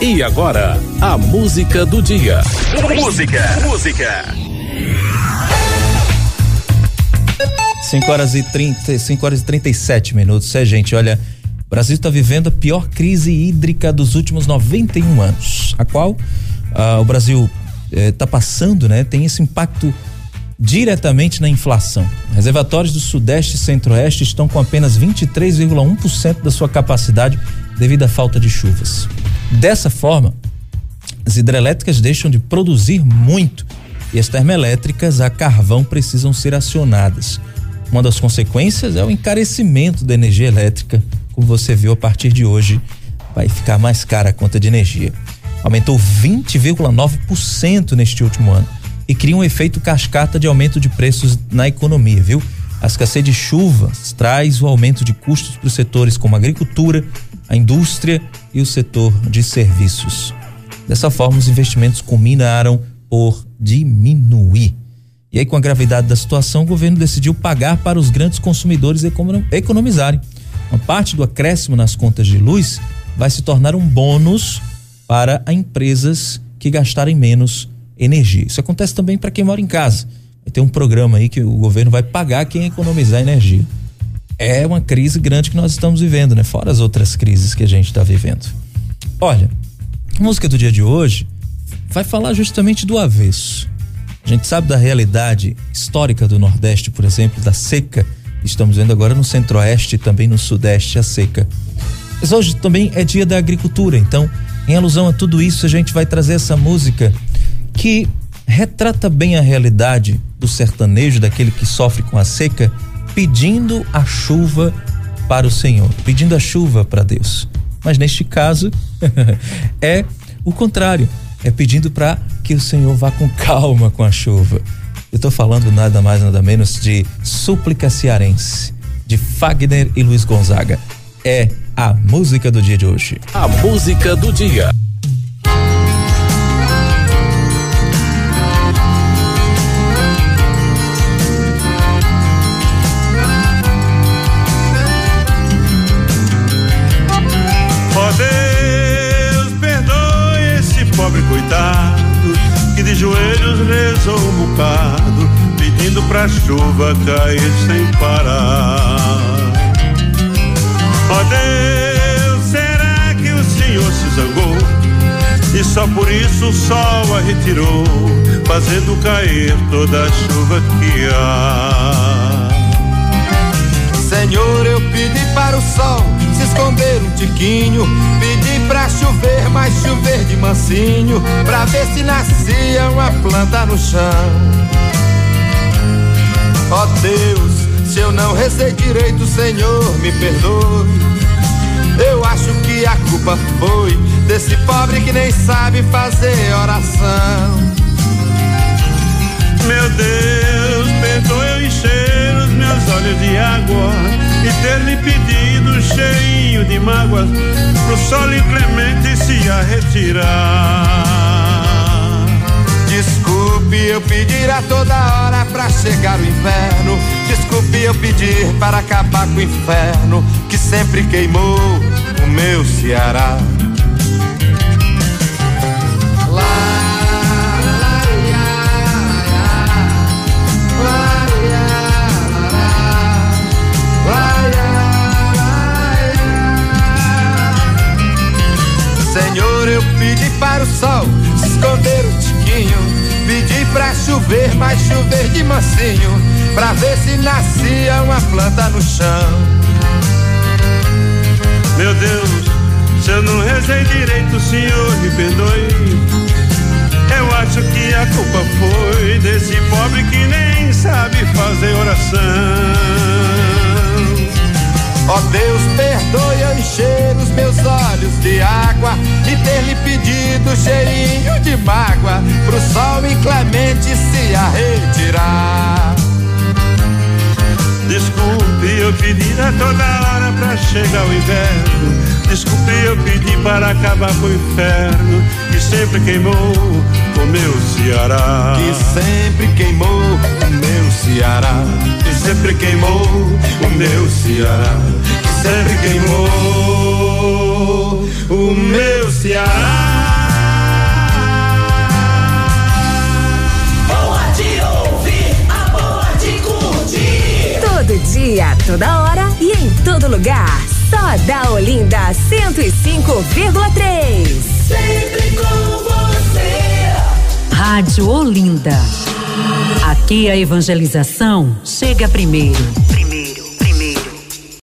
E agora, a música do dia. Música, música. 5 horas e 30, 5 horas e 37 minutos. É, gente, olha, o Brasil está vivendo a pior crise hídrica dos últimos 91 anos, a qual ah, o Brasil está eh, passando, né? Tem esse impacto diretamente na inflação. Reservatórios do Sudeste e Centro-Oeste estão com apenas 23,1% da sua capacidade devido à falta de chuvas. Dessa forma, as hidrelétricas deixam de produzir muito e as termoelétricas a carvão precisam ser acionadas. Uma das consequências é o encarecimento da energia elétrica, como você viu a partir de hoje, vai ficar mais cara a conta de energia. Aumentou 20,9% neste último ano e cria um efeito cascata de aumento de preços na economia, viu? A escassez de chuvas traz o aumento de custos para os setores como a agricultura, a indústria e o setor de serviços. Dessa forma, os investimentos combinaram por diminuir. E aí, com a gravidade da situação, o governo decidiu pagar para os grandes consumidores economizarem. Uma parte do acréscimo nas contas de luz vai se tornar um bônus para empresas que gastarem menos energia. Isso acontece também para quem mora em casa. Ter um programa aí que o governo vai pagar quem economizar energia. É uma crise grande que nós estamos vivendo, né? Fora as outras crises que a gente está vivendo. Olha, a música do dia de hoje vai falar justamente do avesso. A gente sabe da realidade histórica do Nordeste, por exemplo, da seca. Estamos vendo agora no Centro-Oeste e também no Sudeste a seca. Mas hoje também é dia da agricultura, então, em alusão a tudo isso, a gente vai trazer essa música que retrata bem a realidade do sertanejo, daquele que sofre com a seca, pedindo a chuva para o Senhor, pedindo a chuva para Deus. Mas neste caso, é o contrário é pedindo para que o Senhor vá com calma com a chuva. Eu estou falando nada mais nada menos de súplica cearense, de Fagner e Luiz Gonzaga. É a música do dia de hoje. A música do dia. Rezou um bocado, pedindo pra chuva cair sem parar. Ó oh Deus, será que o Senhor se zangou? E só por isso o sol a retirou, fazendo cair toda a chuva que há. Senhor, eu pedi para o sol se esconder um tiquinho, pedi pra chover, mas chover de mansinho, pra ver se nascia uma planta no chão. Ó oh Deus, se eu não rezei direito, Senhor, me perdoe. Eu acho que a culpa foi desse pobre que nem sabe fazer oração. Meu Deus, perdoe eu encher os meus olhos de água e ter lhe pedido cheinho de mágoas pro sol inclemente se a retirar. Eu pedir a toda hora pra chegar o inverno. Desculpe eu pedir para acabar com o inferno que sempre queimou o meu Ceará. para o sol, esconder o tiquinho. Pra chover, mas chover de mansinho, pra ver se nascia uma planta no chão. Meu Deus, se eu não rezei direito, Senhor, me perdoe. Eu acho que a culpa foi desse pobre que nem sabe fazer oração. Ó oh Deus, perdoe eu encher os meus olhos de água e ter lhe pedido cheirinho de mágoa pro sol inclemente se a retirar. Desculpe eu pedir a toda hora pra chegar o inverno. Desculpe eu pedir para acabar com o inferno que sempre queimou o meu Ceará. Que sempre queimou o meu Ceará. Que sempre queimou o meu Ceará sempre queimou toda hora e em todo lugar. Só da Olinda 105,3. Sempre com você. Rádio Olinda. Aqui a evangelização chega primeiro. primeiro.